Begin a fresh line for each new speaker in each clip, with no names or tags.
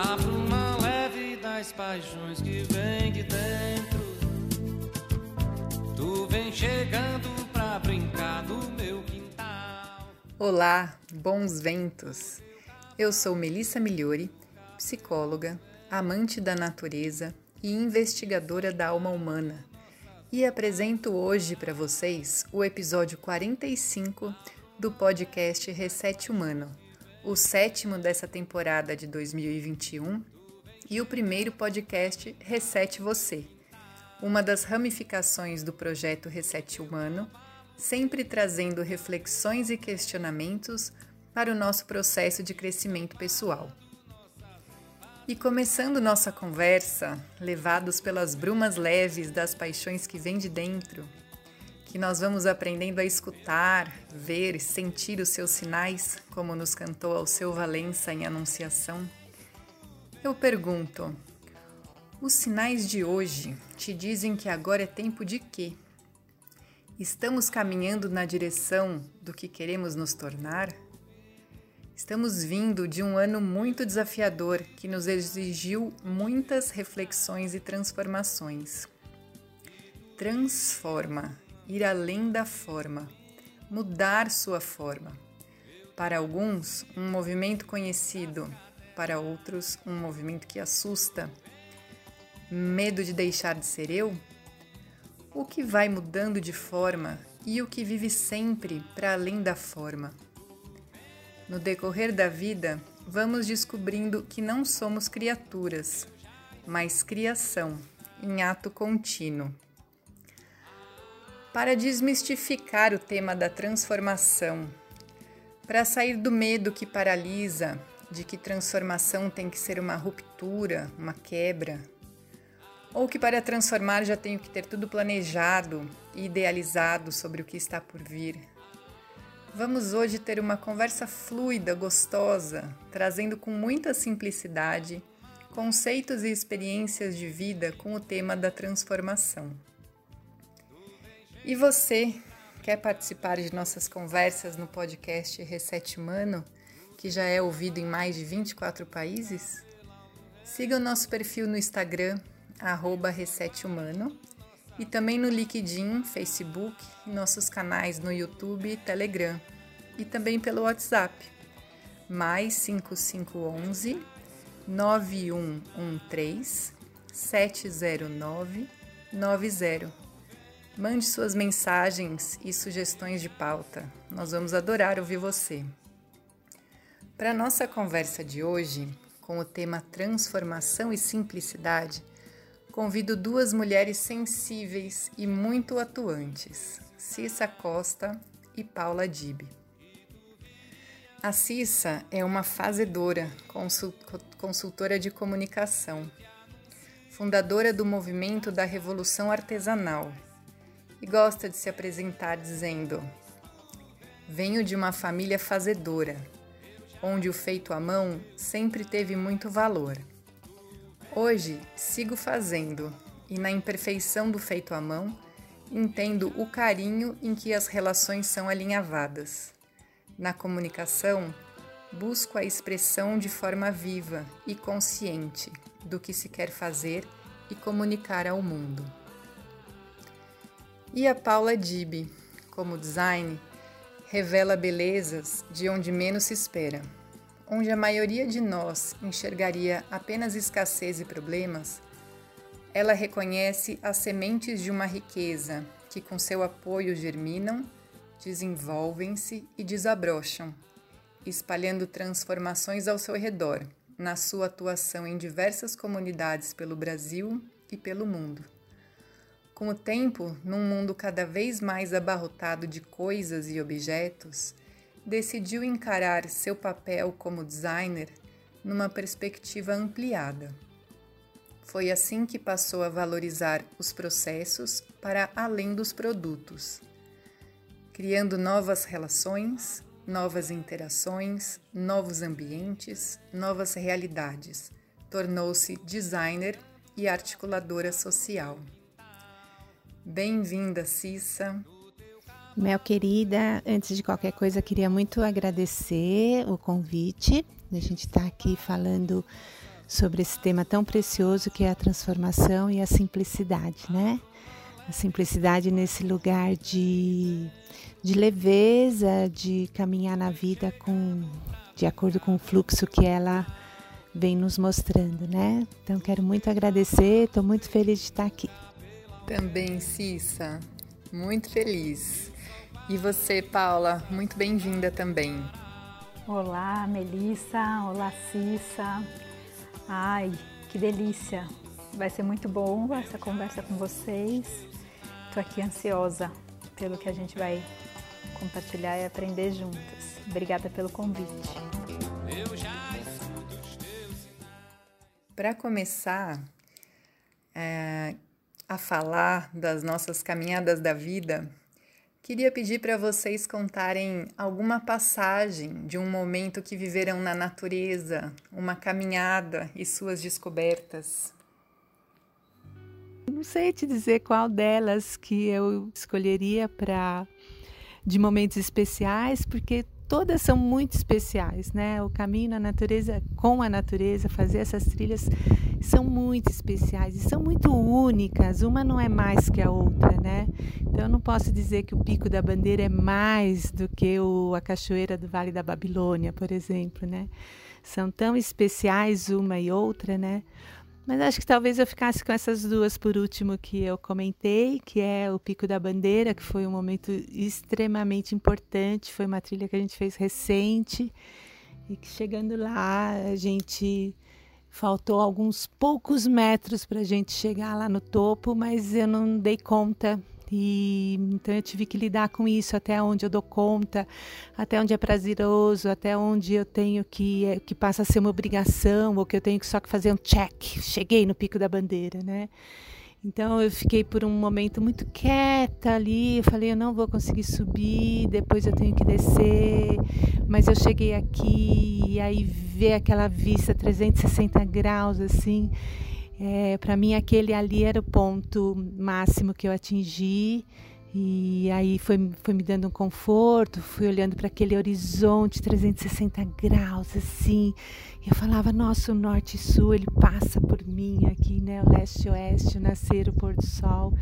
A bruma leve das paixões que vem de dentro. Tu vem chegando pra brincar no meu quintal.
Olá, bons ventos! Eu sou Melissa Migliori, psicóloga, amante da natureza e investigadora da alma humana, e apresento hoje para vocês o episódio 45 do podcast Reset Humano, o sétimo dessa temporada de 2021 e o primeiro podcast Reset Você, uma das ramificações do projeto Reset Humano, sempre trazendo reflexões e questionamentos para o nosso processo de crescimento pessoal. E começando nossa conversa, levados pelas brumas leves das paixões que vêm de dentro, que nós vamos aprendendo a escutar, ver e sentir os seus sinais, como nos cantou ao seu Valença em Anunciação. Eu pergunto: os sinais de hoje te dizem que agora é tempo de quê? Estamos caminhando na direção do que queremos nos tornar? Estamos vindo de um ano muito desafiador que nos exigiu muitas reflexões e transformações. Transforma ir além da forma, mudar sua forma. Para alguns, um movimento conhecido, para outros, um movimento que assusta. Medo de deixar de ser eu? O que vai mudando de forma e o que vive sempre para além da forma? No decorrer da vida, vamos descobrindo que não somos criaturas, mas criação, em ato contínuo. Para desmistificar o tema da transformação, para sair do medo que paralisa, de que transformação tem que ser uma ruptura, uma quebra, ou que para transformar já tenho que ter tudo planejado e idealizado sobre o que está por vir. Vamos hoje ter uma conversa fluida, gostosa, trazendo com muita simplicidade conceitos e experiências de vida com o tema da transformação. E você quer participar de nossas conversas no podcast Reset Humano, que já é ouvido em mais de 24 países? Siga o nosso perfil no Instagram, arroba Reset Humano, e também no LinkedIn, Facebook, nossos canais no YouTube e Telegram, e também pelo WhatsApp, mais 5511 9113 709 90 Mande suas mensagens e sugestões de pauta. Nós vamos adorar ouvir você. Para nossa conversa de hoje, com o tema Transformação e Simplicidade, convido duas mulheres sensíveis e muito atuantes, Cissa Costa e Paula Dib. A Cissa é uma fazedora, consultora de comunicação, fundadora do movimento da Revolução Artesanal, e gosta de se apresentar dizendo: Venho de uma família fazedora, onde o feito à mão sempre teve muito valor. Hoje sigo fazendo e, na imperfeição do feito à mão, entendo o carinho em que as relações são alinhavadas. Na comunicação, busco a expressão de forma viva e consciente do que se quer fazer e comunicar ao mundo. E a Paula Dib, como design, revela belezas de onde menos se espera. Onde a maioria de nós enxergaria apenas escassez e problemas, ela reconhece as sementes de uma riqueza que, com seu apoio, germinam, desenvolvem-se e desabrocham, espalhando transformações ao seu redor, na sua atuação em diversas comunidades pelo Brasil e pelo mundo. Com o tempo, num mundo cada vez mais abarrotado de coisas e objetos, decidiu encarar seu papel como designer numa perspectiva ampliada. Foi assim que passou a valorizar os processos para além dos produtos, criando novas relações, novas interações, novos ambientes, novas realidades. Tornou-se designer e articuladora social. Bem-vinda, Cissa.
Mel querida, antes de qualquer coisa, queria muito agradecer o convite. A gente está aqui falando sobre esse tema tão precioso que é a transformação e a simplicidade, né? A simplicidade nesse lugar de, de leveza, de caminhar na vida com, de acordo com o fluxo que ela vem nos mostrando, né? Então quero muito agradecer, estou muito feliz de estar aqui.
Também, Cissa, muito feliz. E você, Paula, muito bem-vinda também.
Olá, Melissa. Olá, Cissa. Ai, que delícia. Vai ser muito bom essa conversa com vocês. Estou aqui ansiosa pelo que a gente vai compartilhar e aprender juntas. Obrigada pelo convite.
Para começar é, a falar das nossas caminhadas da vida, Queria pedir para vocês contarem alguma passagem de um momento que viveram na natureza, uma caminhada e suas descobertas.
Não sei te dizer qual delas que eu escolheria para de momentos especiais, porque todas são muito especiais, né? O caminho na natureza, com a natureza, fazer essas trilhas são muito especiais e são muito únicas. Uma não é mais que a outra, né? Então eu não posso dizer que o Pico da Bandeira é mais do que o, a Cachoeira do Vale da Babilônia, por exemplo, né? São tão especiais uma e outra, né? Mas acho que talvez eu ficasse com essas duas por último que eu comentei, que é o Pico da Bandeira, que foi um momento extremamente importante, foi uma trilha que a gente fez recente e que chegando lá a gente faltou alguns poucos metros para a gente chegar lá no topo, mas eu não dei conta e então eu tive que lidar com isso até onde eu dou conta, até onde é prazeroso, até onde eu tenho que é, que passa a ser uma obrigação ou que eu tenho que só que fazer um check. Cheguei no pico da bandeira, né? Então eu fiquei por um momento muito quieta ali, eu falei, eu não vou conseguir subir, depois eu tenho que descer, mas eu cheguei aqui e aí ver aquela vista 360 graus assim, é, para mim, aquele ali era o ponto máximo que eu atingi. E aí foi, foi me dando um conforto, fui olhando para aquele horizonte 360 graus, assim. E eu falava, nossa, o norte e sul, ele passa por mim aqui, né? O leste e oeste, o nascer, o pôr do sol.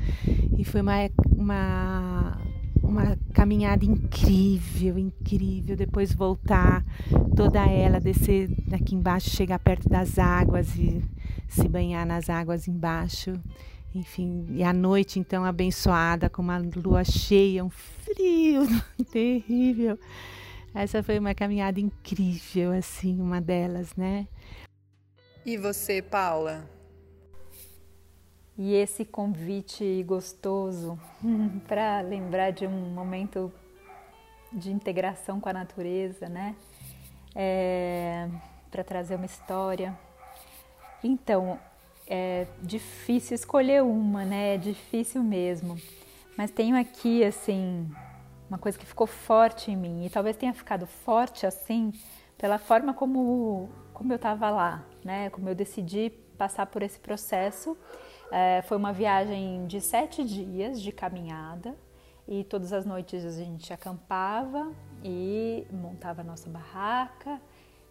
E foi uma, uma, uma caminhada incrível, incrível. Depois voltar toda ela, descer daqui embaixo, chegar perto das águas e se banhar nas águas embaixo. Enfim, e a noite então abençoada com uma lua cheia, um frio terrível. Essa foi uma caminhada incrível, assim, uma delas, né?
E você, Paula?
E esse convite gostoso para lembrar de um momento de integração com a natureza, né? É, para trazer uma história. Então, é difícil escolher uma, né? É difícil mesmo. Mas tenho aqui, assim, uma coisa que ficou forte em mim. E talvez tenha ficado forte, assim, pela forma como, como eu estava lá, né? Como eu decidi passar por esse processo. É, foi uma viagem de sete dias de caminhada. E todas as noites a gente acampava e montava nossa barraca,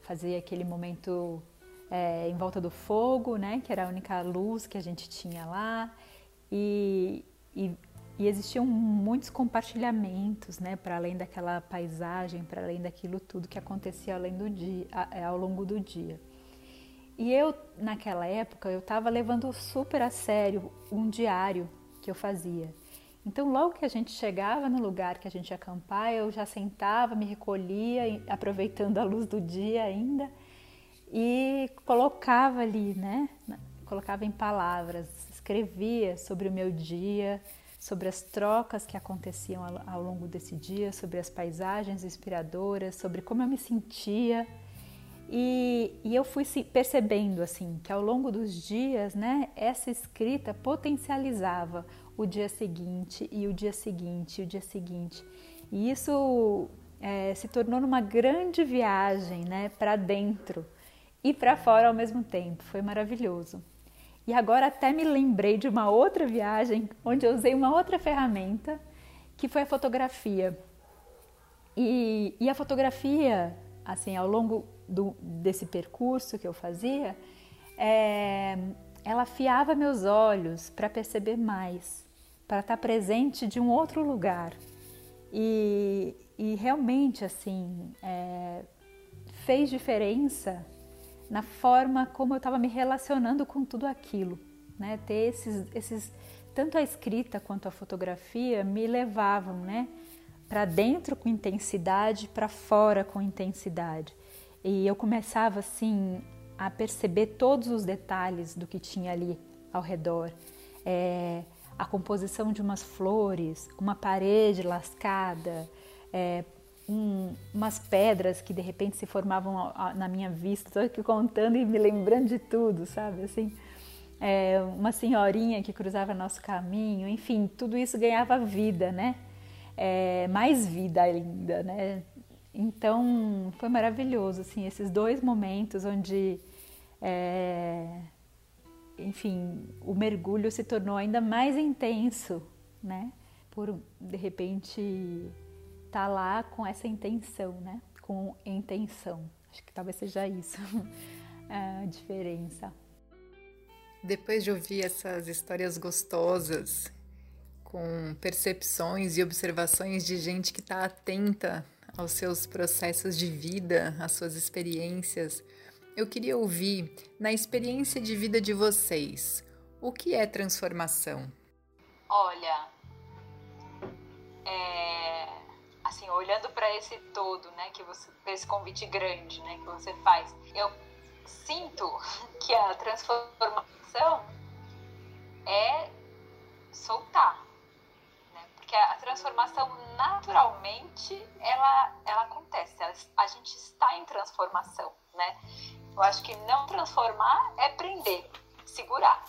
fazia aquele momento é, em volta do fogo, né, que era a única luz que a gente tinha lá, e, e, e existiam muitos compartilhamentos, né, para além daquela paisagem, para além daquilo tudo que acontecia além do dia, é, ao longo do dia. E eu, naquela época, eu estava levando super a sério um diário que eu fazia. Então, logo que a gente chegava no lugar que a gente ia acampar, eu já sentava, me recolhia, aproveitando a luz do dia ainda, e colocava ali, né? Colocava em palavras, escrevia sobre o meu dia, sobre as trocas que aconteciam ao longo desse dia, sobre as paisagens inspiradoras, sobre como eu me sentia. E, e, eu fui percebendo assim que ao longo dos dias, né, essa escrita potencializava o dia seguinte e o dia seguinte e o dia seguinte. E isso é, se tornou uma grande viagem, né, para dentro e para fora ao mesmo tempo. Foi maravilhoso. E agora até me lembrei de uma outra viagem onde eu usei uma outra ferramenta, que foi a fotografia. E, e a fotografia, assim, ao longo do, desse percurso que eu fazia,
é, ela afiava meus olhos para perceber mais, para estar presente de um outro lugar. E, e realmente, assim, é, fez diferença na forma como eu estava me relacionando com tudo aquilo. Né? Ter esses, esses, tanto a escrita quanto a fotografia me levavam, né? Para dentro com intensidade, para fora com intensidade. E eu começava assim a perceber todos os detalhes do que tinha ali ao redor. É, a composição de umas flores, uma parede lascada, é, um, umas pedras que de repente se formavam na minha vista. Estou aqui contando e me lembrando de tudo, sabe? Assim, é, uma senhorinha que cruzava nosso caminho, enfim, tudo isso ganhava vida, né? É, mais vida ainda, né? Então foi maravilhoso, assim, esses dois momentos onde, é, enfim, o mergulho se tornou ainda mais intenso, né? Por de repente tá lá com essa intenção, né? Com intenção. Acho que talvez seja isso a diferença.
Depois de ouvir essas histórias gostosas, com percepções e observações de gente que está atenta aos seus processos de vida, às suas experiências, eu queria ouvir, na experiência de vida de vocês, o que é transformação?
Olha, é, assim, olhando para esse todo, né, que você, esse convite grande, né, que você faz, eu sinto que a transformação é soltar, porque a transformação naturalmente ela, ela acontece, ela, a gente está em transformação, né? Eu acho que não transformar é prender, segurar.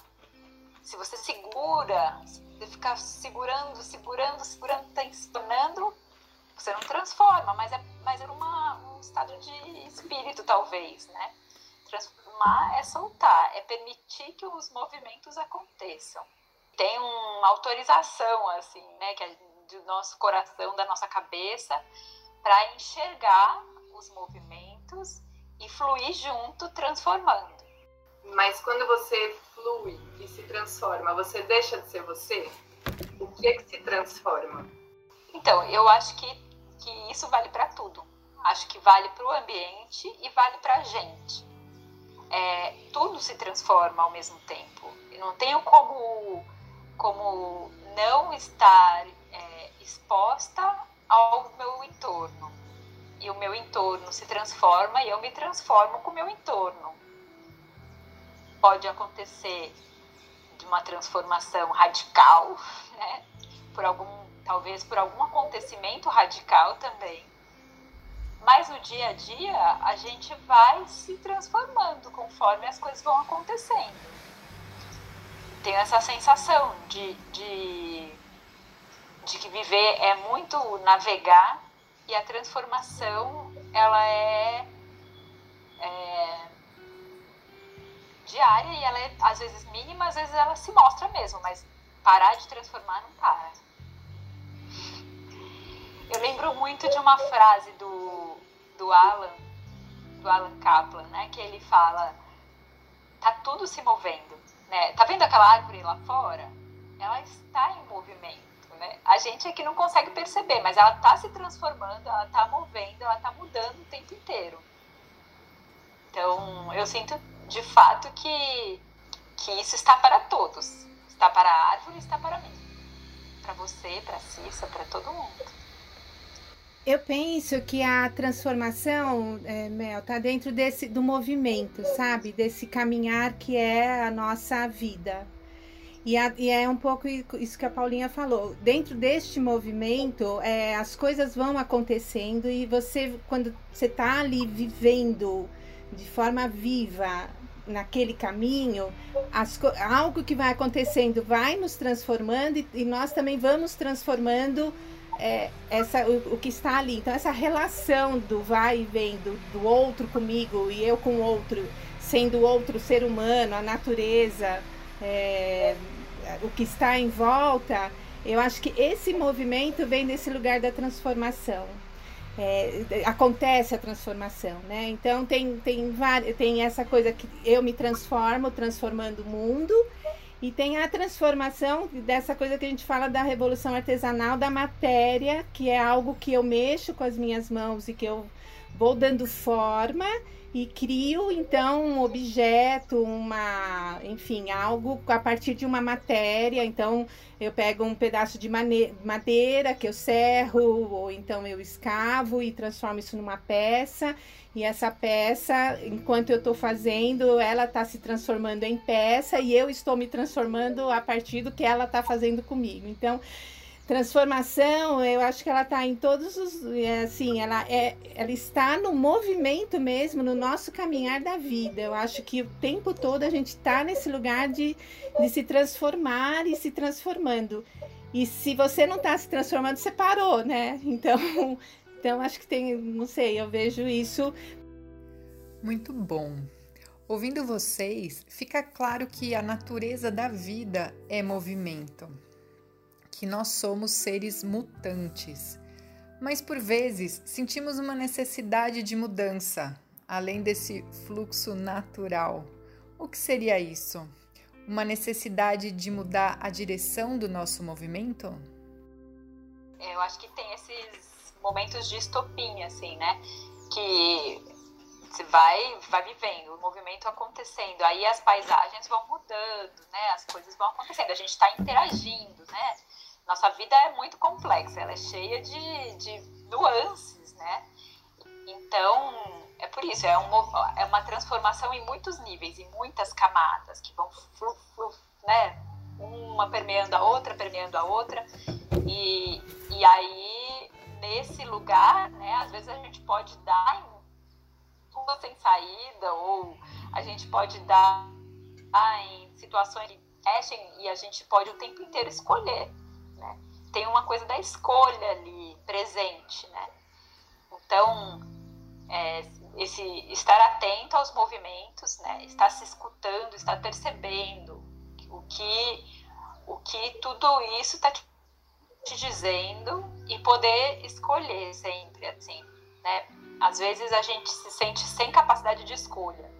Se você segura, se você ficar segurando, segurando, segurando, tensionando, você não transforma, mas é, mas é uma, um estado de espírito, talvez, né? Transformar é soltar, é permitir que os movimentos aconteçam tem uma autorização, assim, né, que é do nosso coração, da nossa cabeça, para enxergar os movimentos e fluir junto, transformando.
Mas quando você flui e se transforma, você deixa de ser você? O que é que se transforma?
Então, eu acho que, que isso vale para tudo. Acho que vale para o ambiente e vale para a gente. É, tudo se transforma ao mesmo tempo. Eu não tenho como como não estar é, exposta ao meu entorno. E o meu entorno se transforma e eu me transformo com o meu entorno. Pode acontecer de uma transformação radical, né? Por algum, talvez por algum acontecimento radical também. Mas no dia a dia a gente vai se transformando conforme as coisas vão acontecendo tenho essa sensação de, de, de que viver é muito navegar e a transformação ela é, é diária e ela é às vezes mínima, às vezes ela se mostra mesmo, mas parar de transformar não para. Eu lembro muito de uma frase do, do Alan, do Alan Kaplan, né, que ele fala, tá tudo se movendo né? Tá vendo aquela árvore lá fora? Ela está em movimento, né? A gente aqui não consegue perceber, mas ela está se transformando, ela está movendo, ela está mudando o tempo inteiro. Então, eu sinto de fato que, que isso está para todos. Está para a árvore, está para mim. Para você, para a Cissa, para todo mundo.
Eu penso que a transformação, é, Mel, tá dentro desse do movimento, sabe? Desse caminhar que é a nossa vida. E, a, e é um pouco isso que a Paulinha falou. Dentro deste movimento, é, as coisas vão acontecendo e você, quando você está ali vivendo de forma viva naquele caminho, as, algo que vai acontecendo vai nos transformando e, e nós também vamos transformando é, essa, o, o, que está ali. Então, essa relação do vai e vem do, do outro comigo e eu com o outro, sendo outro ser humano, a natureza, é, o que está em volta, eu acho que esse movimento vem desse lugar da transformação. é, acontece a transformação, né? Então tem, tem, tem essa coisa que eu me transformo, transformando o mundo, e tem a transformação dessa coisa que a gente fala da revolução artesanal da matéria, que é algo que eu mexo com as minhas mãos e que eu vou dando forma e crio então um objeto, uma, enfim, algo a partir de uma matéria. Então eu pego um pedaço de madeira que eu serro, ou então eu escavo e transformo isso numa peça. E essa peça, enquanto eu estou fazendo, ela está se transformando em peça e eu estou me transformando a partir do que ela está fazendo comigo. Então, transformação, eu acho que ela está em todos os, é, assim, ela é, ela está no movimento mesmo, no nosso caminhar da vida. Eu acho que o tempo todo a gente está nesse lugar de, de se transformar e se transformando. E se você não está se transformando, você parou, né? Então, então acho que tem, não sei, eu vejo isso.
Muito bom. Ouvindo vocês, fica claro que a natureza da vida é movimento que nós somos seres mutantes, mas por vezes sentimos uma necessidade de mudança, além desse fluxo natural. O que seria isso? Uma necessidade de mudar a direção do nosso movimento?
Eu acho que tem esses momentos de estopim, assim, né? Que você vai, vai vivendo, o movimento acontecendo, aí as paisagens vão mudando, né? As coisas vão acontecendo, a gente está interagindo, né? Nossa vida é muito complexa, ela é cheia de, de nuances, né? Então, é por isso, é, um, é uma transformação em muitos níveis, em muitas camadas, que vão, flu, flu, né? Uma permeando a outra, permeando a outra. E, e aí, nesse lugar, né? Às vezes a gente pode dar em tudo sem saída, ou a gente pode dar em situações que mexem e a gente pode o tempo inteiro escolher tem uma coisa da escolha ali presente, né? Então, é, esse estar atento aos movimentos, né? Estar se escutando, estar percebendo o que, o que tudo isso está te dizendo e poder escolher sempre, assim, né? Às vezes a gente se sente sem capacidade de escolha,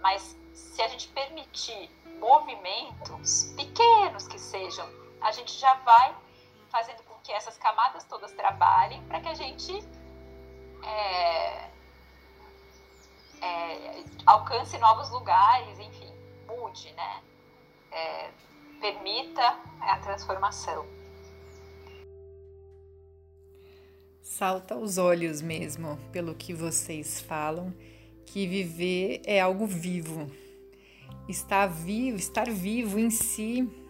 mas se a gente permitir movimentos pequenos que sejam, a gente já vai fazendo com que essas camadas todas trabalhem para que a gente é, é, alcance novos lugares, enfim, mude, né? É, permita a transformação.
Salta aos olhos mesmo, pelo que vocês falam, que viver é algo vivo. Estar vivo, estar vivo em si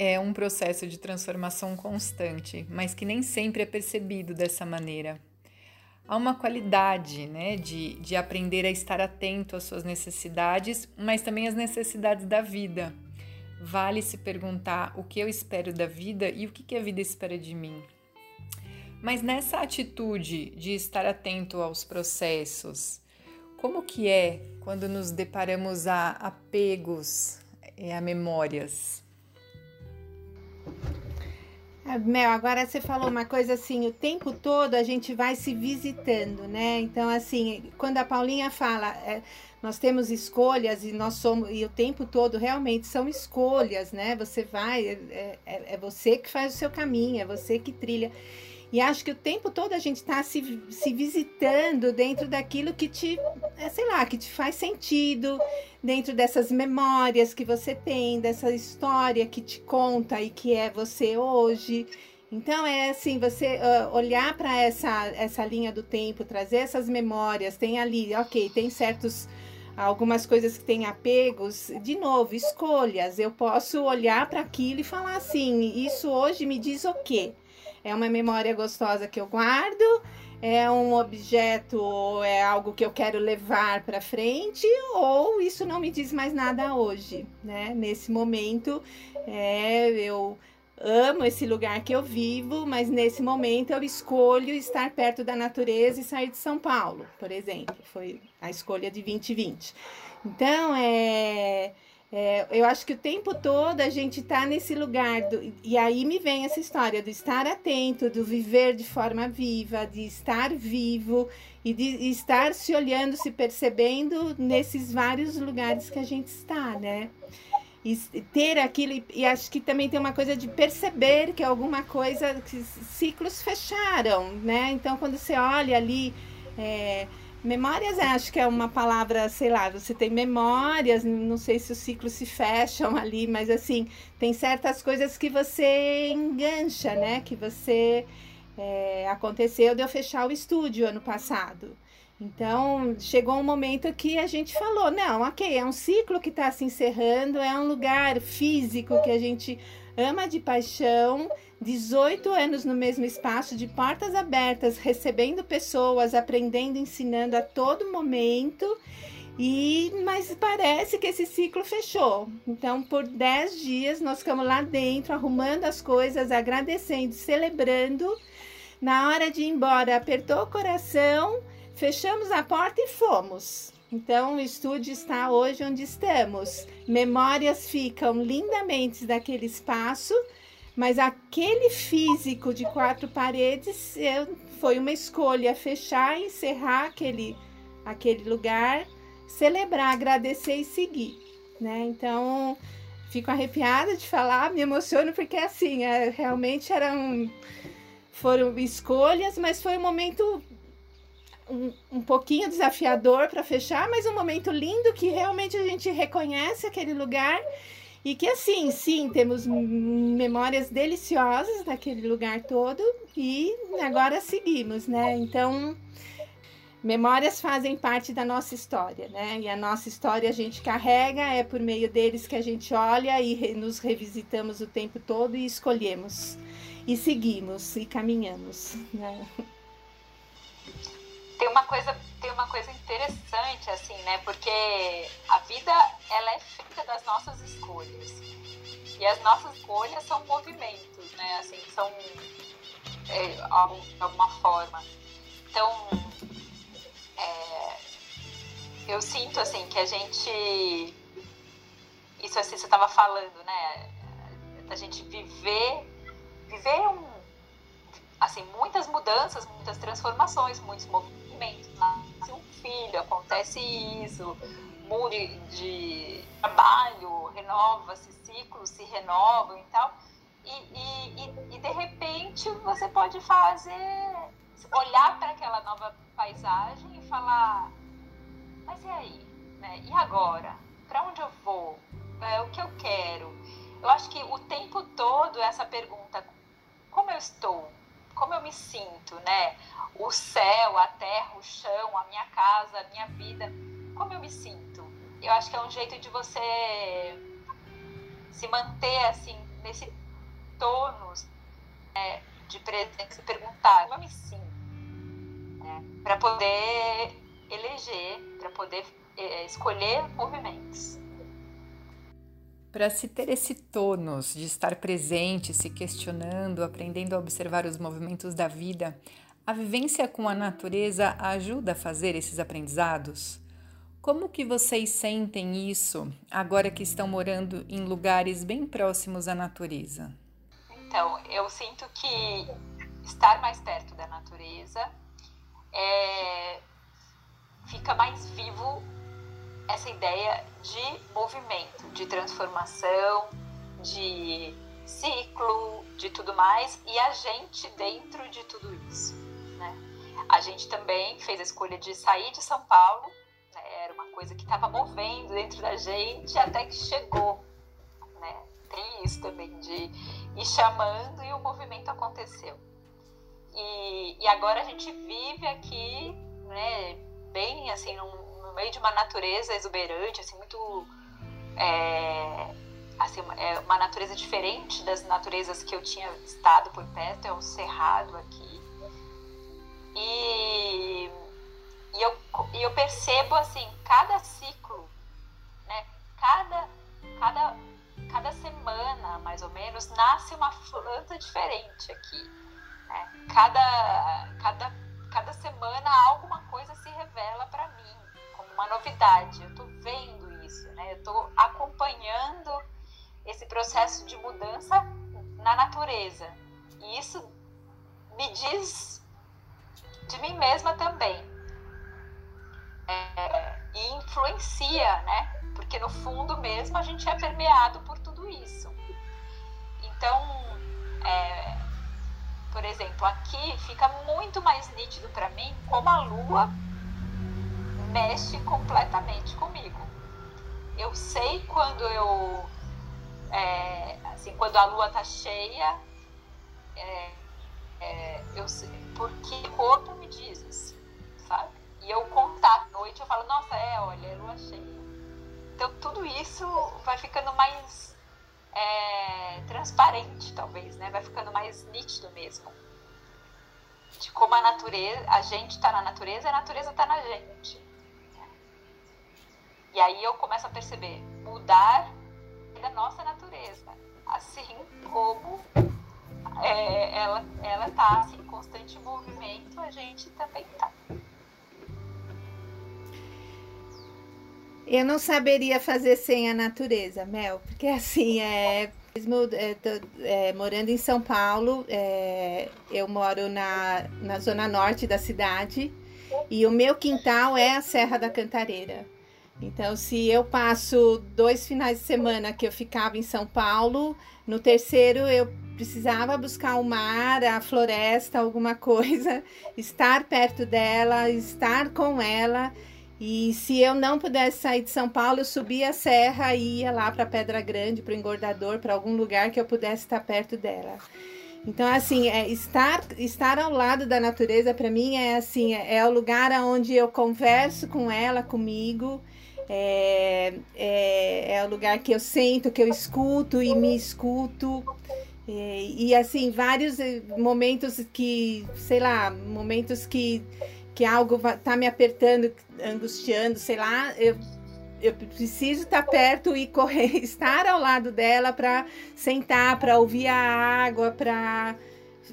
é um processo de transformação constante, mas que nem sempre é percebido dessa maneira. Há uma qualidade né, de, de aprender a estar atento às suas necessidades, mas também às necessidades da vida. Vale se perguntar o que eu espero da vida e o que a vida espera de mim. Mas nessa atitude de estar atento aos processos, como que é quando nos deparamos a apegos, eh, a memórias?
Ah, Mel, agora você falou uma coisa assim, o tempo todo a gente vai se visitando, né? Então, assim, quando a Paulinha fala, é, nós temos escolhas e nós somos, e o tempo todo realmente são escolhas, né? Você vai, é, é, é você que faz o seu caminho, é você que trilha. E acho que o tempo todo a gente está se, se visitando dentro daquilo que te, é, sei lá, que te faz sentido, dentro dessas memórias que você tem, dessa história que te conta e que é você hoje. Então é assim, você uh, olhar para essa, essa linha do tempo, trazer essas memórias, tem ali, ok, tem certos algumas coisas que têm apegos, de novo, escolhas. Eu posso olhar para aquilo e falar assim: isso hoje me diz o quê? É uma memória gostosa que eu guardo, é um objeto, é algo que eu quero levar para frente, ou isso não me diz mais nada hoje, né? Nesse momento, é, eu amo esse lugar que eu vivo, mas nesse momento eu escolho estar perto da natureza e sair de São Paulo, por exemplo. Foi a escolha de 2020. Então, é É, eu acho que o tempo todo a gente está nesse lugar, do, e aí me vem essa história do estar atento, do viver de forma viva, de estar vivo e de estar se olhando, se percebendo nesses vários lugares que a gente está, né? E ter aquilo, e acho que também tem uma coisa de perceber que alguma coisa, que ciclos fecharam, né? Então, quando você olha ali. É, Memórias, acho que é uma palavra, sei lá, você tem memórias, não sei se os ciclos se fecham ali, mas assim, tem certas coisas que você engancha, né? Que você. É, aconteceu de eu fechar o estúdio ano passado. Então, chegou um momento que a gente falou: não, ok, é um ciclo que está se encerrando, é um lugar físico que a gente ama de paixão 18 anos no mesmo espaço, de portas abertas, recebendo pessoas, aprendendo, ensinando a todo momento. E mas parece que esse ciclo fechou. Então, por 10 dias nós ficamos lá dentro, arrumando as coisas, agradecendo, celebrando. Na hora de ir embora, apertou o coração, fechamos a porta e fomos. Então, o estúdio está hoje onde estamos. Memórias ficam lindamente daquele espaço mas aquele físico de quatro paredes eu, foi uma escolha fechar, encerrar aquele, aquele lugar, celebrar, agradecer e seguir, né? Então fico arrepiada de falar, me emociono porque assim, é, realmente eram foram escolhas, mas foi um momento um, um pouquinho desafiador para fechar, mas um momento lindo que realmente a gente reconhece aquele lugar e que assim, sim, temos memórias deliciosas daquele lugar todo e agora seguimos, né? Então, memórias fazem parte da nossa história, né? E a nossa história a gente carrega, é por meio deles que a gente olha e nos revisitamos o tempo todo e escolhemos e seguimos e caminhamos, né?
Tem uma coisa, tem uma coisa interessante assim, né? Porque a vida ela é feita das nossas escolhas. E as nossas escolhas são movimentos, né? Assim, são é, de alguma forma. Então, é, eu sinto assim que a gente isso assim você estava falando, né? A gente viver viver um assim muitas mudanças, muitas transformações, muitos movimentos nasce um filho, acontece isso, mude de trabalho, renova-se, ciclos se renovam e tal. E, e, e, de repente você pode fazer, olhar para aquela nova paisagem e falar, mas e aí? Né? E agora? Para onde eu vou? É, o que eu quero? Eu acho que o tempo todo essa pergunta, como eu estou? Como eu me sinto, né? o céu, a terra, o chão, a minha casa, a minha vida, como eu me sinto. Eu acho que é um jeito de você se manter assim nesse tônus né, de presença, perguntar como eu me sinto, né, para poder eleger, para poder é, escolher movimentos.
Para se ter esse tônus de estar presente, se questionando, aprendendo a observar os movimentos da vida, a vivência com a natureza ajuda a fazer esses aprendizados? Como que vocês sentem isso agora que estão morando em lugares bem próximos à natureza?
Então, eu sinto que estar mais perto da natureza é, fica mais vivo essa ideia de movimento, de transformação, de ciclo, de tudo mais, e a gente dentro de tudo isso. Né? A gente também fez a escolha de sair de São Paulo, né? era uma coisa que estava movendo dentro da gente até que chegou. Né? Tem isso também de ir chamando e o movimento aconteceu. E, e agora a gente vive aqui, né, bem assim, no meio de uma natureza exuberante, assim, muito. É, assim, é uma natureza diferente das naturezas que eu tinha estado por perto, é um cerrado aqui. E, e, eu, e eu percebo assim, cada ciclo, né? Cada, cada, cada semana, mais ou menos, nasce uma planta diferente aqui. Né? Cada, cada, cada semana alguma coisa se revela para mim uma novidade. Eu estou vendo isso, né? Eu estou acompanhando esse processo de mudança na natureza. E isso me diz de mim mesma também. É, e influencia, né? Porque no fundo mesmo a gente é permeado por tudo isso. Então, é, por exemplo, aqui fica muito mais nítido para mim como a lua mexe completamente comigo. Eu sei quando eu é, assim, quando a lua tá cheia, é, é, eu sei, porque o corpo me diz isso, sabe? E eu contar à noite, eu falo, nossa, é, olha, é lua cheia. Então tudo isso vai ficando mais é, transparente, talvez, né? Vai ficando mais nítido mesmo. De como a natureza, a gente está na natureza a natureza está na gente. E aí eu começo a perceber, mudar da nossa natureza, assim como é, ela ela está assim, em constante movimento, a gente também está.
Eu não saberia fazer sem a natureza, Mel, porque assim é mesmo é, é, morando em São Paulo, é, eu moro na, na zona norte da cidade e o meu quintal é a Serra da Cantareira. Então, se eu passo dois finais de semana que eu ficava em São Paulo, no terceiro eu precisava buscar o mar, a floresta, alguma coisa, estar perto dela, estar com ela. E se eu não pudesse sair de São Paulo, eu subia a serra e ia lá para Pedra Grande, para o engordador, para algum lugar que eu pudesse estar perto dela. Então, assim, é, estar, estar ao lado da natureza, para mim, é assim, é, é o lugar onde eu converso com ela, comigo, é, é, é o lugar que eu sento, que eu escuto e me escuto. É, e assim, vários eh, momentos que, sei lá, momentos que, que algo tá me apertando, angustiando, sei lá, eu, eu preciso estar tá perto e correr, estar ao lado dela para sentar, para ouvir a água, para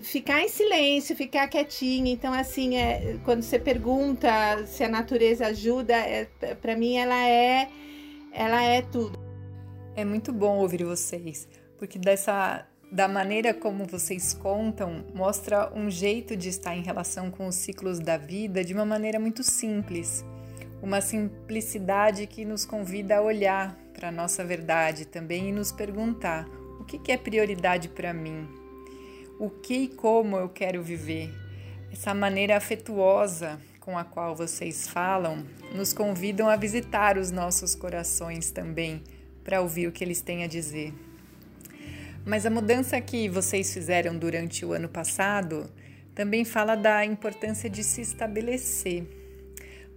ficar em silêncio, ficar quietinha. Então, assim, é, quando você pergunta se a natureza ajuda, é, para mim ela é, ela é tudo.
É muito bom ouvir vocês, porque dessa da maneira como vocês contam, mostra um jeito de estar em relação com os ciclos da vida de uma maneira muito simples. Uma simplicidade que nos convida a olhar para a nossa verdade também e nos perguntar: o que é prioridade para mim? O que e como eu quero viver. Essa maneira afetuosa com a qual vocês falam nos convidam a visitar os nossos corações também, para ouvir o que eles têm a dizer. Mas a mudança que vocês fizeram durante o ano passado também fala da importância de se estabelecer.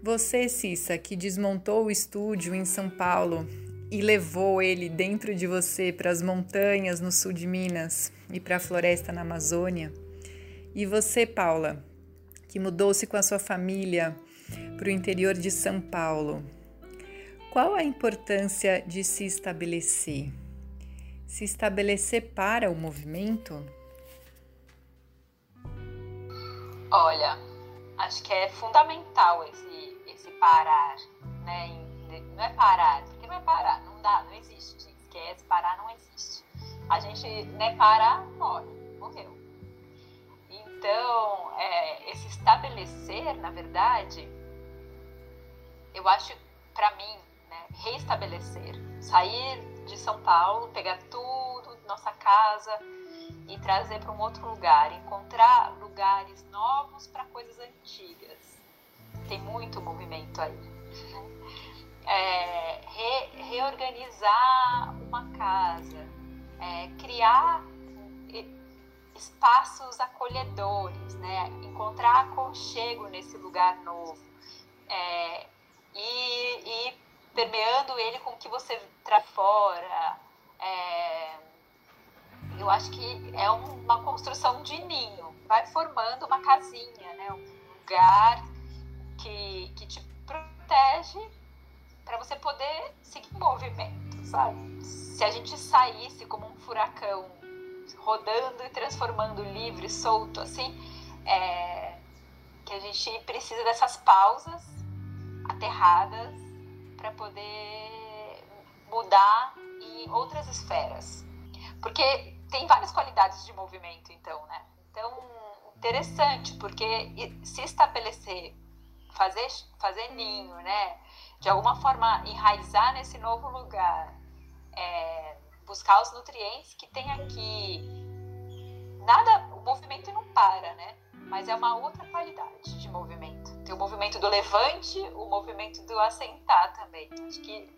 Você, Cissa, que desmontou o estúdio em São Paulo e levou ele dentro de você para as montanhas no sul de Minas e para a floresta na Amazônia. E você, Paula, que mudou-se com a sua família para o interior de São Paulo. Qual a importância de se estabelecer? Se estabelecer para o movimento?
Olha, acho que é fundamental esse, esse parar, né? Não é parar, vai parar, não dá, não existe. Esquece, parar não existe. A gente, né, parar, morre, morreu. Então, é, esse estabelecer, na verdade, eu acho, para mim, né, reestabelecer, sair de São Paulo, pegar tudo, nossa casa e trazer para um outro lugar, encontrar lugares novos para coisas antigas. Tem muito movimento aí é, re, reorganizar uma casa, é, criar espaços acolhedores, né? encontrar aconchego nesse lugar novo é, e, e, permeando ele com o que você traz fora. É, eu acho que é uma construção de ninho, vai formando uma casinha, né? um lugar que, que te protege para você poder seguir em movimento, sabe? Se a gente saísse como um furacão, rodando e transformando livre, solto, assim, é, que a gente precisa dessas pausas aterradas para poder mudar em outras esferas. Porque tem várias qualidades de movimento, então, né? Então, interessante, porque se estabelecer, fazer, fazer ninho, né? De alguma forma enraizar nesse novo lugar, é, buscar os nutrientes que tem aqui. Nada, o movimento não para, né? Mas é uma outra qualidade de movimento. Tem o movimento do levante, o movimento do assentar também. Acho que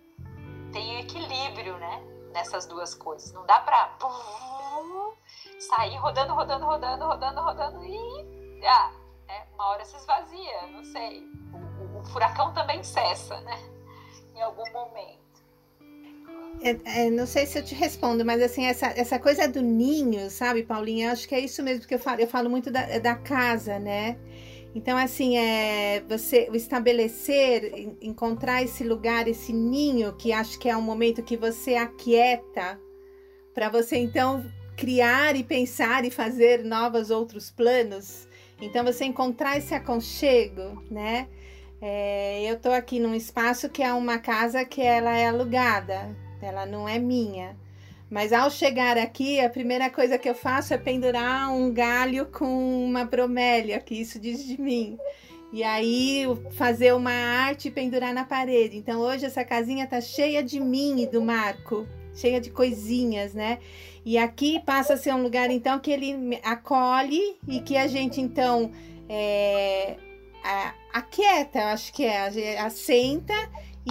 tem equilíbrio, né? Nessas duas coisas. Não dá pra sair rodando, rodando, rodando, rodando, rodando e ah, é, uma hora se esvazia, não sei. O, furacão também cessa, né? Em algum momento.
É, é, não sei se eu te respondo, mas assim, essa, essa coisa do ninho, sabe, Paulinha? Acho que é isso mesmo que eu falo. Eu falo muito da, da casa, né? Então, assim, é você estabelecer, encontrar esse lugar, esse ninho, que acho que é um momento que você aquieta, para você então criar e pensar e fazer novos outros planos. Então você encontrar esse aconchego, né? É, eu estou aqui num espaço que é uma casa que ela é alugada, ela não é minha. Mas ao chegar aqui, a primeira coisa que eu faço é pendurar um galho com uma bromélia, que isso diz de mim. E aí fazer uma arte e pendurar na parede. Então hoje essa casinha tá cheia de mim e do Marco, cheia de coisinhas, né? E aqui passa a ser um lugar, então, que ele acolhe e que a gente, então, é, aquieta, acho que é, assenta.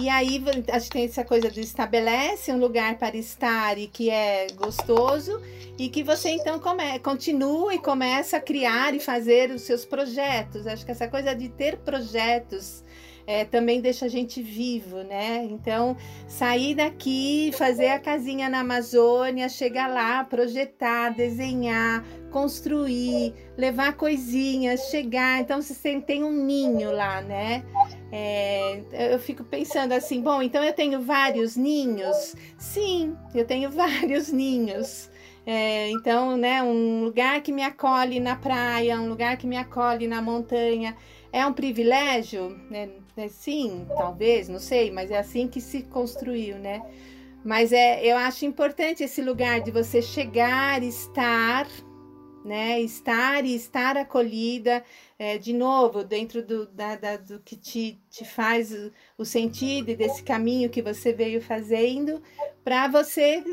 E aí a gente tem essa coisa do estabelece um lugar para estar e que é gostoso e que você então come, continua e começa a criar e fazer os seus projetos. Acho que essa coisa de ter projetos é, também deixa a gente vivo, né? Então, sair daqui, fazer a casinha na Amazônia, chegar lá, projetar, desenhar, construir, levar coisinhas, chegar. Então, você tem um ninho lá, né? É, eu fico pensando assim, bom, então eu tenho vários ninhos? Sim, eu tenho vários ninhos. É, então, né, um lugar que me acolhe na praia, um lugar que me acolhe na montanha, é um privilégio, né? É, sim, talvez, não sei, mas é assim que se construiu, né? Mas é, eu acho importante esse lugar de você chegar, estar, né? Estar e estar acolhida, é, de novo, dentro do, da, da, do que te, te faz o, o sentido e desse caminho que você veio fazendo, para você,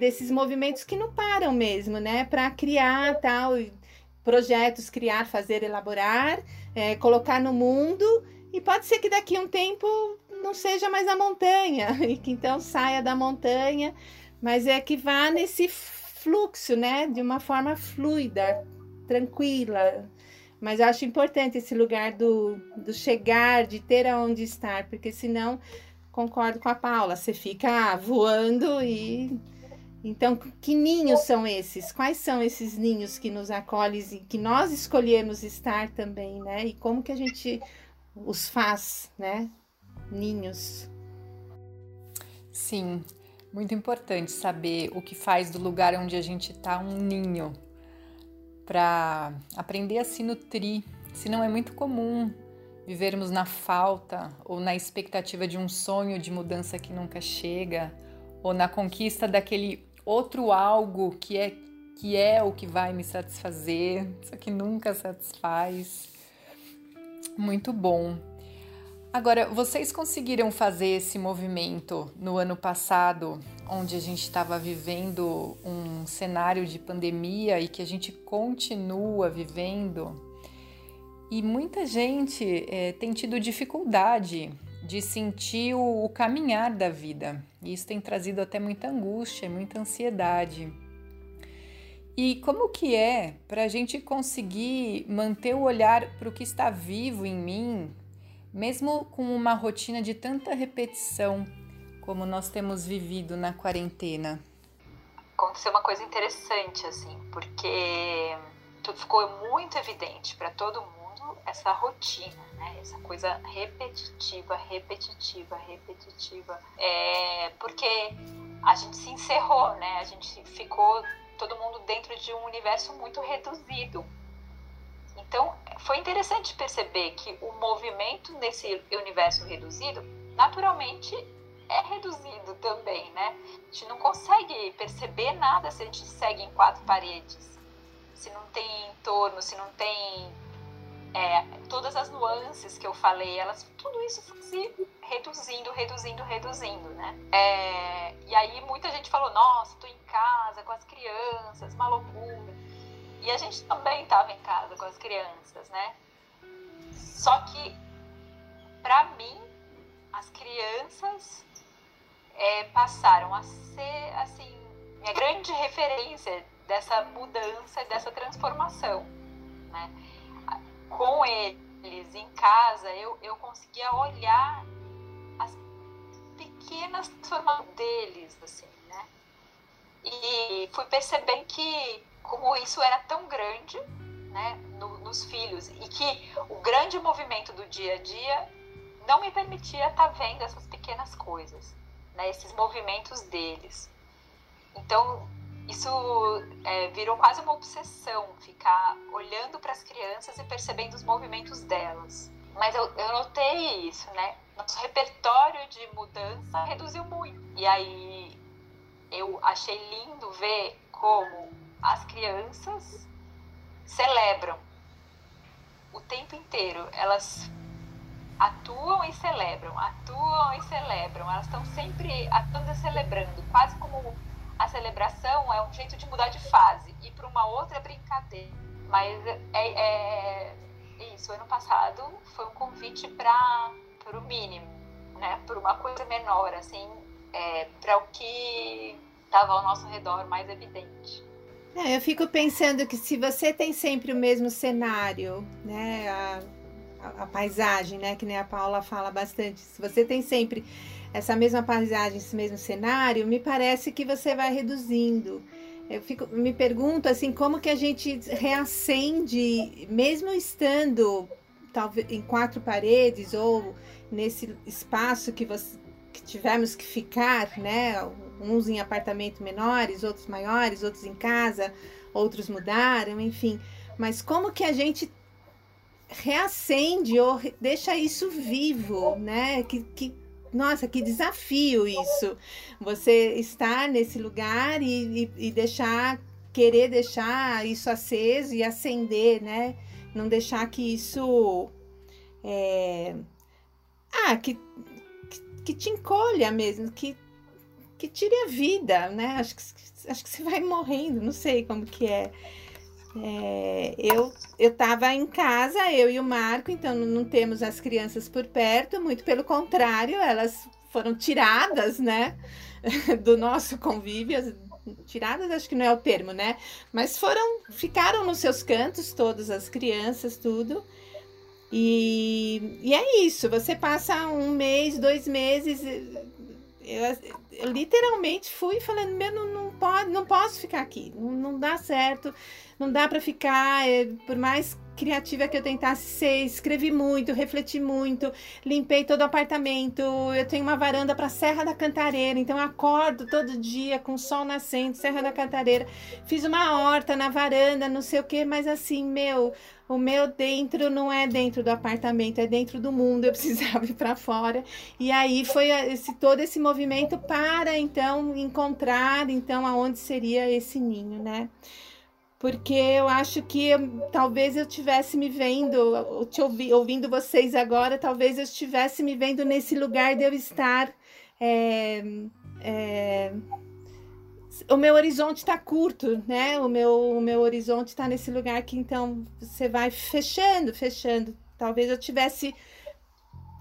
desses movimentos que não param mesmo, né? Para criar tal projetos, criar, fazer, elaborar, é, colocar no mundo. E pode ser que daqui a um tempo não seja mais a montanha, e que então saia da montanha, mas é que vá nesse fluxo, né? De uma forma fluida, tranquila. Mas eu acho importante esse lugar do, do chegar, de ter aonde estar, porque senão, concordo com a Paula, você fica voando e então, que ninhos são esses? Quais são esses ninhos que nos acolhem e que nós escolhemos estar também, né? E como que a gente os faz, né? Ninhos.
Sim, muito importante saber o que faz do lugar onde a gente está um ninho para aprender a se nutrir. Senão é muito comum vivermos na falta ou na expectativa de um sonho de mudança que nunca chega ou na conquista daquele outro algo que é que é o que vai me satisfazer, só que nunca satisfaz. Muito bom. Agora, vocês conseguiram fazer esse movimento no ano passado, onde a gente estava vivendo um cenário de pandemia e que a gente continua vivendo? E muita gente é, tem tido dificuldade de sentir o, o caminhar da vida. E isso tem trazido até muita angústia, muita ansiedade. E como que é para a gente conseguir manter o olhar para o que está vivo em mim, mesmo com uma rotina de tanta repetição como nós temos vivido na quarentena?
Aconteceu uma coisa interessante, assim, porque ficou muito evidente para todo mundo essa rotina, né? Essa coisa repetitiva, repetitiva, repetitiva. É, porque a gente se encerrou, né? A gente ficou todo mundo dentro de um universo muito reduzido. Então, foi interessante perceber que o movimento nesse universo reduzido, naturalmente, é reduzido também, né? A gente não consegue perceber nada se a gente segue em quatro paredes, se não tem entorno, se não tem é, todas as nuances que eu falei, elas tudo isso se reduzindo, reduzindo, reduzindo, né? É, e aí muita gente falou, nossa, tô em casa com as crianças, uma loucura. E a gente também estava em casa com as crianças, né? Só que, para mim, as crianças é, passaram a ser, assim, minha grande referência dessa mudança, dessa transformação, né? Com eles em casa, eu, eu conseguia olhar as pequenas transformações deles, assim, né? E fui percebendo que, como isso era tão grande, né, no, nos filhos, e que o grande movimento do dia a dia não me permitia estar tá vendo essas pequenas coisas, né, esses movimentos deles. Então, isso é, virou quase uma obsessão, ficar olhando para as crianças e percebendo os movimentos delas. Mas eu, eu notei isso, né? Nosso repertório de mudança reduziu muito. E aí eu achei lindo ver como as crianças celebram o tempo inteiro. Elas atuam e celebram, atuam e celebram. Elas estão sempre atuando e celebrando, quase como a celebração é um jeito de mudar de fase e para uma outra brincadeira. Mas é, é, isso. Ano passado foi um convite para o mínimo, né? Para uma coisa menor, assim, é, para o que estava ao nosso redor mais evidente.
É, eu fico pensando que se você tem sempre o mesmo cenário, né, a, a, paisagem, né, que nem a Paula fala bastante, se você tem sempre essa mesma paisagem, esse mesmo cenário, me parece que você vai reduzindo. Eu fico, me pergunto assim, como que a gente reacende, mesmo estando talvez em quatro paredes ou nesse espaço que você que tivemos que ficar, né? Uns em apartamento menores, outros maiores, outros em casa, outros mudaram, enfim. Mas como que a gente reacende ou deixa isso vivo, né? Que, que nossa, que desafio isso! Você estar nesse lugar e, e, e deixar, querer deixar isso aceso e acender, né? Não deixar que isso. É... Ah, que, que, que te encolha mesmo, que, que tire a vida, né? Acho que, acho que você vai morrendo, não sei como que é. É, eu eu estava em casa, eu e o Marco, então não temos as crianças por perto, muito pelo contrário, elas foram tiradas, né, do nosso convívio, tiradas acho que não é o termo, né, mas foram, ficaram nos seus cantos todas as crianças, tudo, e, e é isso, você passa um mês, dois meses, eu, eu literalmente fui falando, meu, não, não, pode, não posso ficar aqui, não, não dá certo, não dá para ficar, é, por mais criativa que eu tentasse ser, escrevi muito, refleti muito, limpei todo o apartamento. Eu tenho uma varanda para Serra da Cantareira, então eu acordo todo dia com o sol nascendo, Serra da Cantareira. Fiz uma horta na varanda, não sei o que, mas assim, meu, o meu dentro não é dentro do apartamento, é dentro do mundo. Eu precisava ir para fora. E aí foi esse todo esse movimento para então encontrar então aonde seria esse ninho, né? Porque eu acho que talvez eu tivesse me vendo, te ouvi, ouvindo vocês agora, talvez eu estivesse me vendo nesse lugar de eu estar. É, é, o meu horizonte está curto, né? O meu, o meu horizonte está nesse lugar que então você vai fechando, fechando. Talvez eu tivesse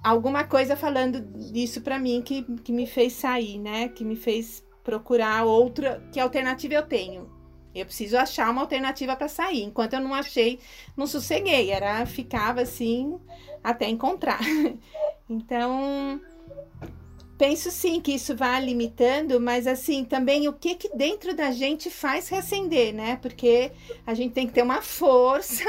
alguma coisa falando disso para mim que, que me fez sair, né? Que me fez procurar outra, que alternativa eu tenho eu preciso achar uma alternativa para sair. Enquanto eu não achei, não sosseguei. Era ficava assim até encontrar. Então, penso sim que isso vai limitando, mas assim, também o que que dentro da gente faz reacender, né? Porque a gente tem que ter uma força,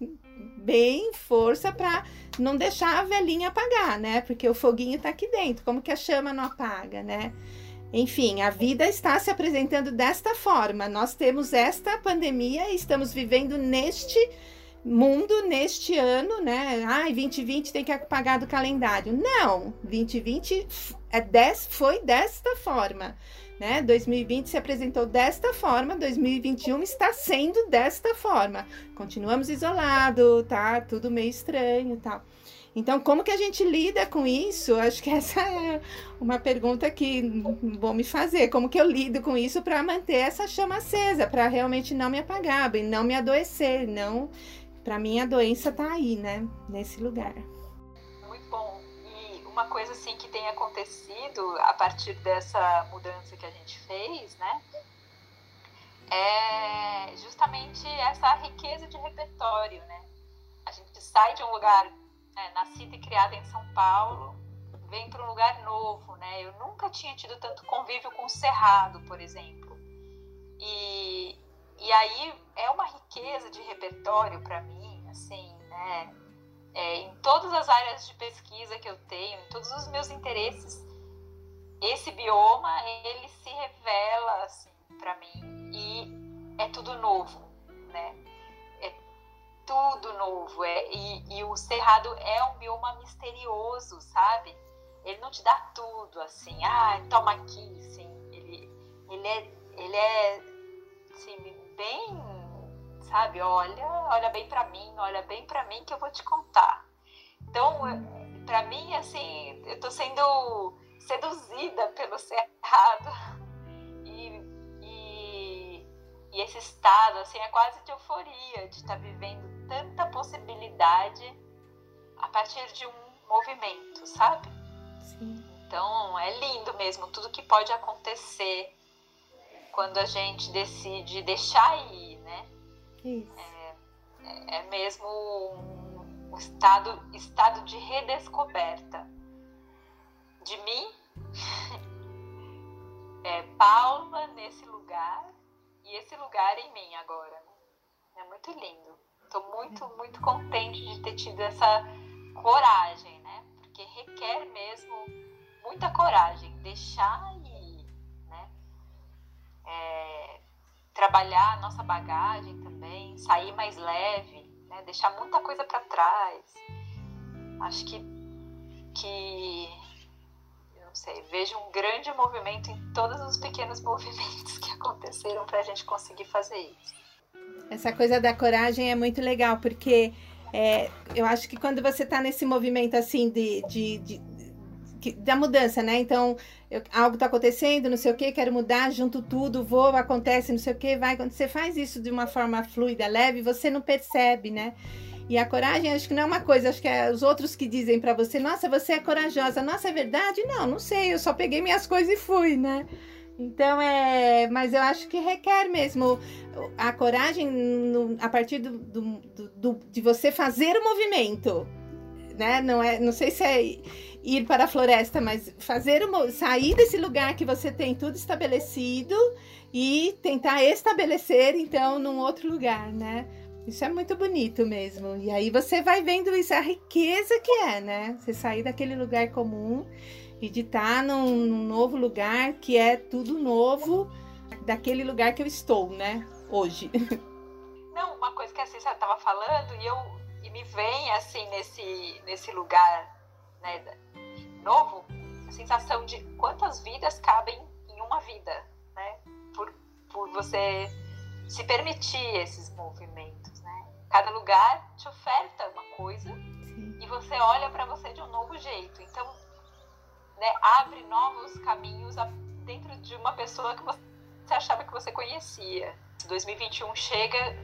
bem força para não deixar a velhinha apagar, né? Porque o foguinho tá aqui dentro. Como que a chama não apaga, né? Enfim, a vida está se apresentando desta forma. Nós temos esta pandemia e estamos vivendo neste mundo neste ano, né? Ai, 2020 tem que apagar do calendário. Não, 2020 é des, foi desta forma. Né? 2020 se apresentou desta forma, 2021 está sendo desta forma. Continuamos isolados, tá? Tudo meio estranho, tal. Então, como que a gente lida com isso? Acho que essa é uma pergunta que vou me fazer. Como que eu lido com isso para manter essa chama acesa, para realmente não me apagar, e não me adoecer, não para mim a doença tá aí, né? Nesse lugar.
Muito bom. E uma coisa assim que tem acontecido a partir dessa mudança que a gente fez, né? É justamente essa riqueza de repertório, né? A gente sai de um lugar né, nascida e criada em São Paulo, vem para um lugar novo, né? Eu nunca tinha tido tanto convívio com o Cerrado, por exemplo. E, e aí é uma riqueza de repertório para mim, assim, né? É, em todas as áreas de pesquisa que eu tenho, em todos os meus interesses, esse bioma ele se revela assim para mim e é tudo novo, né? Tudo novo, é e, e o cerrado é um bioma misterioso, sabe? Ele não te dá tudo assim, ah, toma aqui, sim. Ele, ele é, ele é assim, bem, sabe, olha, olha bem para mim, olha bem para mim que eu vou te contar. Então, para mim, assim, eu tô sendo seduzida pelo cerrado e, e, e esse estado, assim, é quase de euforia de estar tá vivendo tanta possibilidade a partir de um movimento, sabe? Sim. Então, é lindo mesmo tudo que pode acontecer quando a gente decide deixar ir, né? Isso. É, é, é mesmo um, um estado, estado de redescoberta de mim, é, Paula nesse lugar e esse lugar em mim agora. É muito lindo. Estou muito, muito contente de ter tido essa coragem, né? Porque requer mesmo muita coragem deixar é, trabalhar a nossa bagagem também, sair mais leve, né? deixar muita coisa para trás. Acho que, que não sei, vejo um grande movimento em todos os pequenos movimentos que aconteceram para a gente conseguir fazer isso.
Essa coisa da coragem é muito legal, porque é, eu acho que quando você está nesse movimento assim de, de, de, que, da mudança, né? Então, eu, algo está acontecendo, não sei o que, quero mudar, junto tudo, vou, acontece, não sei o que, vai. Quando você faz isso de uma forma fluida, leve, você não percebe, né? E a coragem, acho que não é uma coisa, acho que é os outros que dizem para você, nossa, você é corajosa, nossa, é verdade? Não, não sei, eu só peguei minhas coisas e fui, né? Então é. Mas eu acho que requer mesmo a coragem no, a partir do, do, do, de você fazer o movimento. Né? Não, é, não sei se é ir para a floresta, mas fazer uma, sair desse lugar que você tem tudo estabelecido e tentar estabelecer então num outro lugar, né? Isso é muito bonito mesmo. E aí você vai vendo isso, a riqueza que é, né? Você sair daquele lugar comum e de estar num, num novo lugar que é tudo novo daquele lugar que eu estou, né? Hoje.
Não, uma coisa que assim, você estava falando e eu e me vem assim nesse nesse lugar né, novo, a sensação de quantas vidas cabem em uma vida, né? Por, por você se permitir esses movimentos, né? Cada lugar te oferta uma coisa Sim. e você olha para você de um novo jeito. Então, né, abre novos caminhos dentro de uma pessoa que você achava que você conhecia. 2021 chega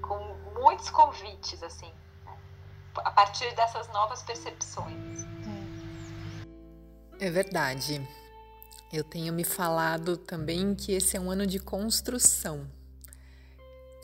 com muitos convites, assim, né? a partir dessas novas percepções.
É verdade. Eu tenho me falado também que esse é um ano de construção.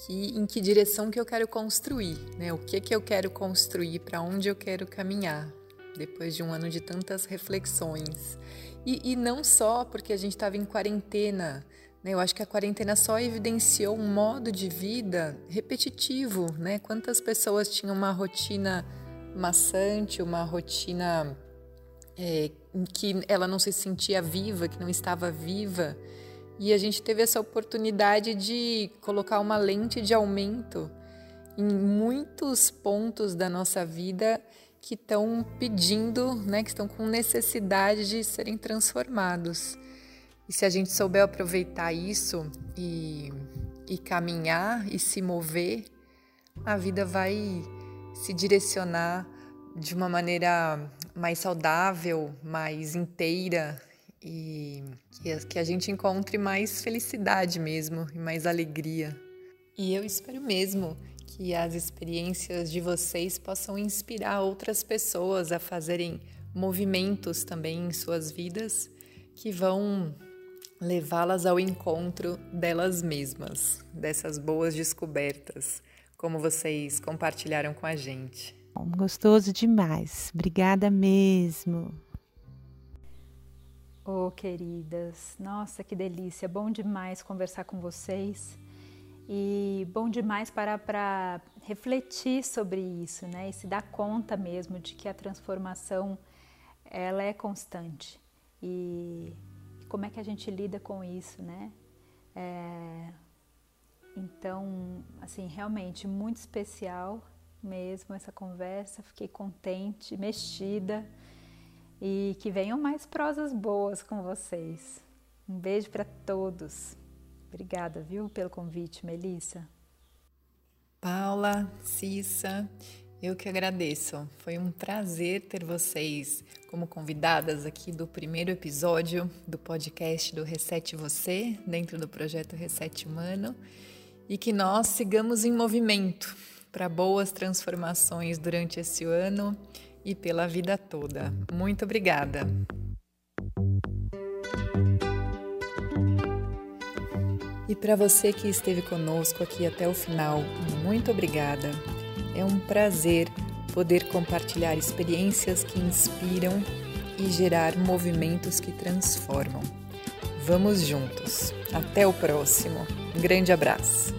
Que, em que direção que eu quero construir, né? O que que eu quero construir, para onde eu quero caminhar, depois de um ano de tantas reflexões. E, e não só porque a gente estava em quarentena, né? Eu acho que a quarentena só evidenciou um modo de vida repetitivo, né? Quantas pessoas tinham uma rotina maçante, uma rotina é, em que ela não se sentia viva, que não estava viva. E a gente teve essa oportunidade de colocar uma lente de aumento em muitos pontos da nossa vida que estão pedindo, né, que estão com necessidade de serem transformados. E se a gente souber aproveitar isso e, e caminhar e se mover, a vida vai se direcionar de uma maneira mais saudável, mais inteira e que a gente encontre mais felicidade mesmo e mais alegria. E eu espero mesmo que as experiências de vocês possam inspirar outras pessoas a fazerem movimentos também em suas vidas que vão levá-las ao encontro delas mesmas, dessas boas descobertas, como vocês compartilharam com a gente.
Gostoso demais. Obrigada mesmo.
Oh, queridas, nossa, que delícia. Bom demais conversar com vocês. E bom demais parar para refletir sobre isso, né? E se dar conta mesmo de que a transformação ela é constante. E como é que a gente lida com isso, né? É... Então, assim, realmente muito especial mesmo essa conversa. Fiquei contente, mexida e que venham mais prosas boas com vocês. Um beijo para todos. Obrigada, viu, pelo convite, Melissa.
Paula, Cissa, eu que agradeço. Foi um prazer ter vocês como convidadas aqui do primeiro episódio do podcast do Reset Você, dentro do projeto Reset Humano, e que nós sigamos em movimento para boas transformações durante esse ano e pela vida toda. Muito obrigada. E para você que esteve conosco aqui até o final, muito obrigada. É um prazer poder compartilhar experiências que inspiram e gerar movimentos que transformam. Vamos juntos. Até o próximo. Um grande abraço.